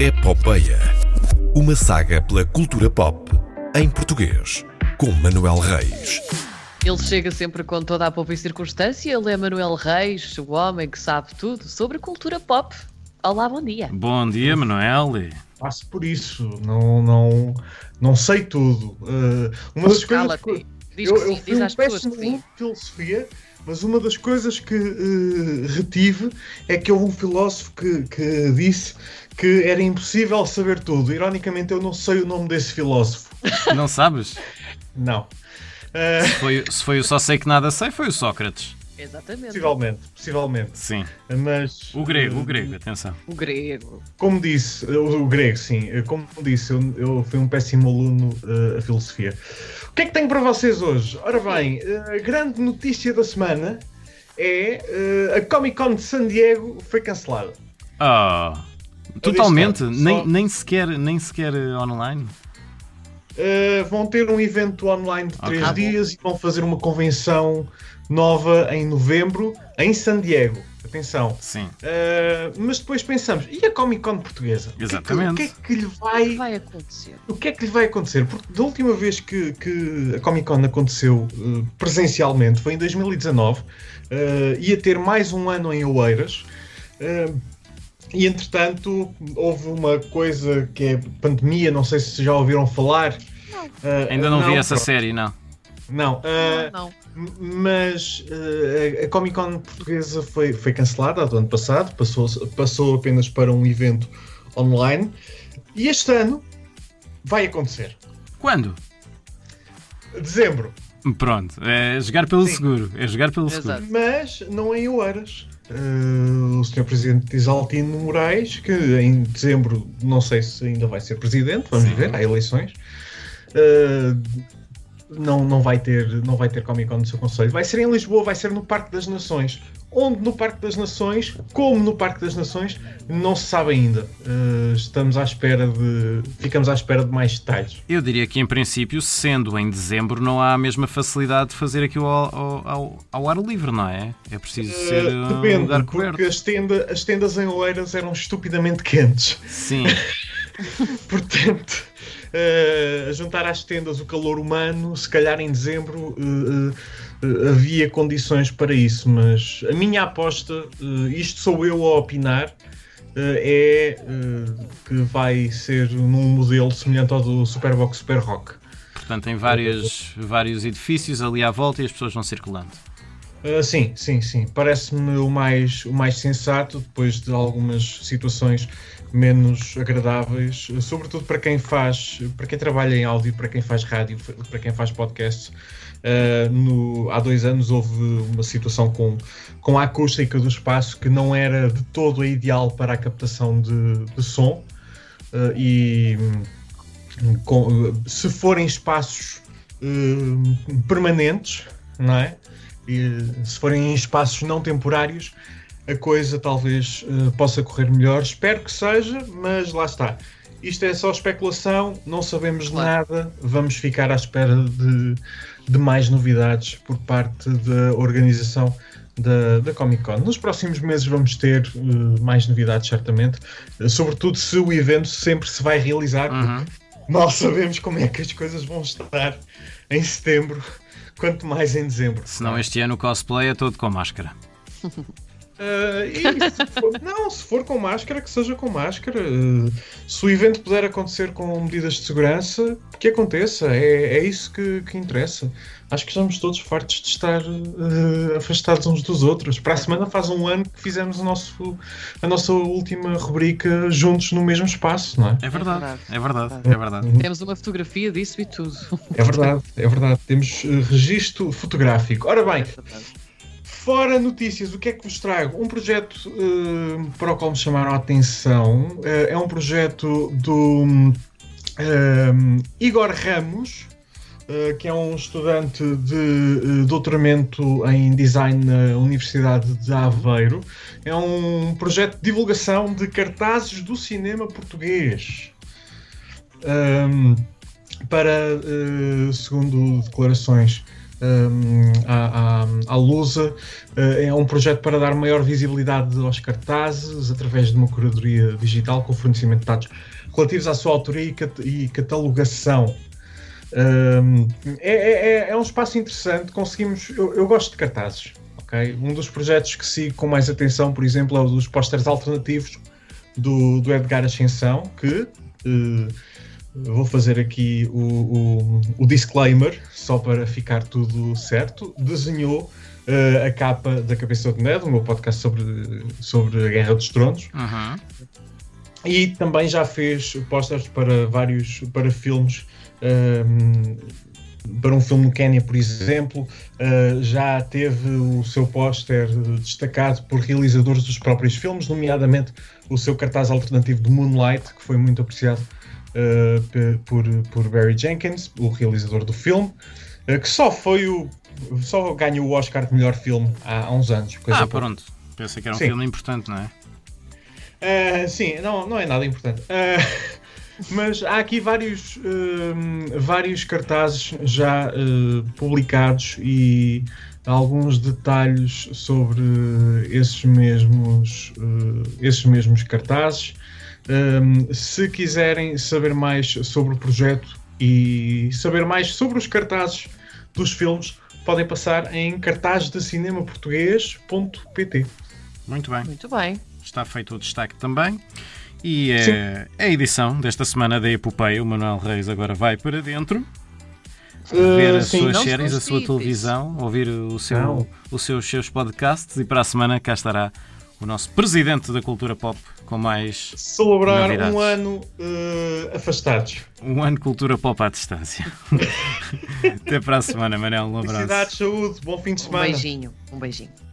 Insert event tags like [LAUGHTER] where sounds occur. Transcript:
Epopeia. Uma saga pela cultura pop em português, com Manuel Reis. Ele chega sempre com toda a poupa e circunstância. Ele é Manuel Reis, o homem que sabe tudo sobre cultura pop. Olá, bom dia. Bom dia, Manuel. Passo por isso, não, não, não sei tudo. Uh, uma das coisas. Diz eu, que eu sim, fui diz um às pessoas péssimo que sim. aluno de filosofia, mas uma das coisas que uh, retive é que houve um filósofo que, que disse que era impossível saber tudo. Ironicamente, eu não sei o nome desse filósofo. Não sabes? Não. Uh, Se foi, se foi o só sei que nada sei, foi o Sócrates. Exatamente. possivelmente, possivelmente. Sim. Mas O grego, uh, o grego, atenção. O grego. Como disse, o, o grego, sim, como disse, eu, eu fui um péssimo aluno uh, a filosofia. O que é que tenho para vocês hoje? Ora bem, uh, a grande notícia da semana é uh, a Comic Con de San Diego foi cancelada. Ah, totalmente. Só- Nem, nem, sequer, nem sequer eh, online. Uh, vão ter um evento online de três Ok. dias e vão fazer uma convenção nova em novembro em San Diego. Atenção. Sim. Uh, mas depois pensamos, e a Comic Con portuguesa? O que é que- Exatamente. O que é que lhe O que vai vai acontecer? O que é que lhe vai acontecer? Porque da última vez que, que a Comic Con aconteceu eh, presencialmente foi em 2019, eh, ia ter mais um ano em Oeiras. E entretanto houve uma coisa que é pandemia, não sei se já ouviram falar. Eh, Ainda não, vi essa pronto. série, não. Não, eh, não, não. Mas eh, a Comic Con portuguesa foi, foi cancelada do ano passado, passou, passou apenas para um evento online. E este ano vai acontecer. Quando? Dezembro. Pronto, é jogar pelo Sim. seguro. É jogar pelo Exato. seguro. Mas não em Oeiras. Eh, o Sr. Presidente Isaltino Moraes, que em dezembro não sei se ainda vai ser presidente, vamos Sim. ver, há eleições. eh, não, não, vai ter, não vai ter Comic Con no seu Conselho. Vai ser em Lisboa, vai ser no Parque das Nações. Onde no Parque das Nações, como no Parque das Nações, não se sabe ainda. Eh, estamos à espera de. Ficamos à espera de mais detalhes. Eu diria que, em princípio, sendo em dezembro, não há a mesma facilidade de fazer aquilo ao, ao, ao- ar livre, não é? É preciso ser Eh, um depende, lugar porque coberto. as, tenda- as tendas em Oeiras eram estupidamente quentes. Sim, [LAUGHS] Portanto, a juntar às tendas o calor humano, se calhar em dezembro eh, eh, havia condições para isso, mas a minha aposta, isto sou eu a opinar, é que vai ser num modelo semelhante ao do Superbox Super Rock. portanto, tem vários, vários edifícios ali à volta e as pessoas vão circulando. Uh, sim, sim, sim. Parece-me o mais, o mais sensato depois de algumas situações menos agradáveis, uh, sobretudo para quem faz, para quem trabalha em áudio, para quem faz rádio, para quem faz podcasts. Uh, no- há dois anos houve uma situação com, com a acústica do espaço que não era de todo a ideal para a captação de, de som Uh, e com- se forem espaços hum, permanentes, não é? E, se forem em espaços não temporários, a coisa talvez eh, possa correr melhor. Espero que seja, mas lá está. Isto é só especulação, não sabemos Claro. nada, vamos ficar à espera de, de mais novidades por parte da organização da, da Comic Con. Nos próximos meses vamos ter eh, mais novidades, certamente, eh, sobretudo se o evento sempre se vai realizar, Uhum. porque mal sabemos como é que as coisas vão estar em setembro, quanto mais em dezembro. Senão este ano o cosplay é todo com máscara. [LAUGHS] Ah, e se for- [LAUGHS] não, se for com máscara, que seja com máscara. Ah, se o evento puder acontecer com medidas de segurança, que aconteça. É, é isso que, que interessa. Acho que estamos todos fartos de estar ah, afastados uns dos outros. Para a semana faz um ano que fizemos o nosso, a nossa última rubrica juntos no mesmo espaço, não é? É verdade, verdade. é verdade, é verdade. Temos uma fotografia disso e tudo. É verdade, é verdade. Temos registro fotográfico. Ora bem, Fora notícias, o que é que vos trago? Um projeto eh, para o qual me chamaram a atenção eh, é um projeto do eh, Igor Ramos, eh, que é um estudante de doutoramento em design na Universidade de Aveiro. É um projeto de divulgação de cartazes do cinema português. Ahm, para, eh, segundo declarações à, Lusa. Uh, é um projeto para dar maior visibilidade aos cartazes através de uma curadoria digital com fornecimento de dados relativos à sua autoria e, cat catalogação. Um, é, é, é, um espaço interessante. Conseguimos. Eu, eu gosto de cartazes. Okay? Um dos projetos que sigo com mais atenção, por exemplo, é o dos pósteres alternativos do, do Edgar Ascensão, que uh, vou fazer aqui o, o, o, disclaimer, só para ficar tudo certo. Desenhou uh, a capa da Cabeça de Ned, o meu podcast sobre, sobre a Guerra dos Tronos. Uhum. E também já fez posters para vários para filmes. Um, para um filme no Quénia, por exemplo, uh, já teve o seu póster destacado por realizadores dos próprios filmes, nomeadamente o seu cartaz alternativo de Moonlight, que foi muito apreciado uh, por, por Barry Jenkins, o realizador do filme, uh, que só foi o. só ganhou o Oscar de melhor filme há, há uns anos. ah, pronto. Pensei que era um Sim. filme importante, não é? Uh, sim, não, não é nada importante. [LAUGHS] Mas há aqui vários, uh, vários cartazes já publicados e alguns detalhes sobre esses mesmos, esses mesmos cartazes. Um, se quiserem saber mais sobre o projeto e saber mais sobre os cartazes dos filmes, podem passar em cartazdecinemaportuguês.pt. Muito bem. Muito bem está feito o destaque também. E é, é a edição desta semana da Epopeia. O Manuel Reis agora vai para dentro. Ver as sim, suas séries, a sua televisão, ouvir o seu, os seus, seus podcasts e para a semana cá estará o nosso presidente da cultura pop com mais. Celebrar novidades. um ano uh, afastados. Um ano cultura pop à distância. [LAUGHS] Até para a semana, Manel. Um abraço. Felicidades, saúde, bom fim de semana. Um beijinho, um beijinho.